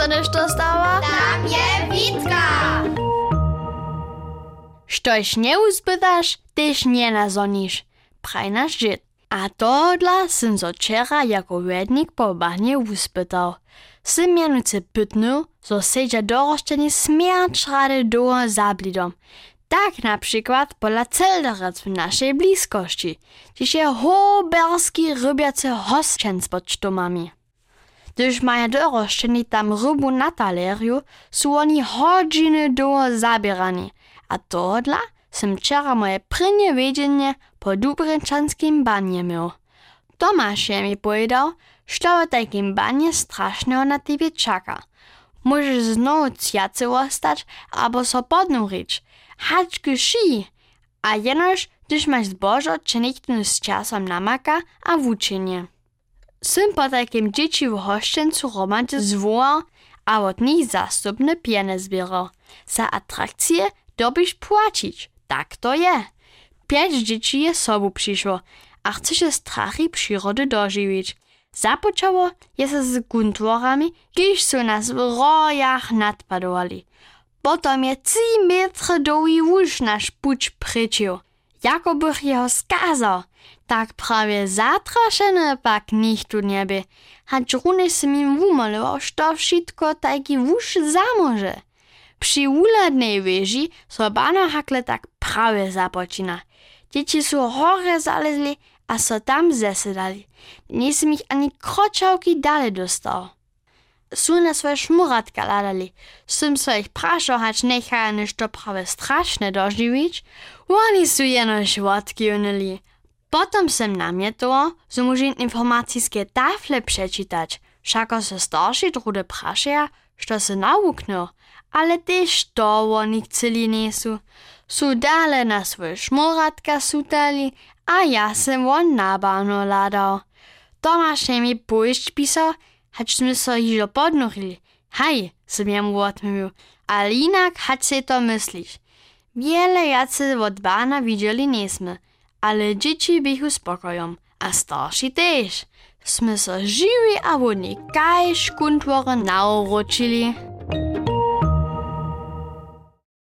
Dostaniesz to stała? Tam je Witka! Štož neuzbytaš, tyž nie nazoniš. Praj naš žid. A tohodla jsem zo včera jako vednik po bahnie uspytał. Sym mianucy pytnął, zo sedzia doroszczeni smierć rady doło zablidom. Tak na przykład pola Celderec w naszej bliskości, gdzieś je hoberski rybiacy hosćen z podsztomami. Gdyż mają doroszczeni tam rybu na taleriu, są oni godziny doło zabierani, a tohodla sem wczera moje prynje wiedzienie po Dubrynčanskim banie miał. Tomasz je mi powiedział, że w takim banie strasznego na tebie czeka. Możesz znowu cjacy ostać, albo so podnurić. Hać gši, a jenoż, gdyż masz zbożo, czy nikt z czasem namaka, a włóczenie. Sym po takim dzieci w hoszczęcu romancie zwołał, a od nich zastupne piene zbierał. Za atrakcje dobisz płacić. Tak to je. Pięć dzieci je sobu przyszło, a chce się strachy przyrody dożywić. Započało je se z guntworami, kiż są nas w rojach nadpadowali. Potom je trzy metry doły łóż nasz puć prycił. Jako bych jeho skazał, tak prawie zatraszony pak nichtu nie by. Hać runy se mi umalował, što wszystko taki łóż zamoże. Przy uladnej so bano hakle tak prawie započina. Dzieci są hore zalezli, a so tam zesedali. Nie som ich ani kročavky dale dostal. Sú na svoje šmuratka ladali. Som so ich prašal, hač nechaja nešto prawie straszne doživić. Oni sú jenož vodky unili. Potom som namietoval, že môžem informacijské tafle prečítať. Všako sa starší drude prašia, što se nauknú. Ale tež to oni chceli nie sú. Sú dále na svoje sutali, a ja sem won nabano ladał. Tomasz mi pójść pisał, haćśmy so hižo podnurili. Haj, sem jemu odmówił, ale inak hać to. Wiele jacy od bana widzieli niesmy, ale dzieci bychu spokojom, a starsi też. Sme so żywi a wodni kaj škuntwory nauročili.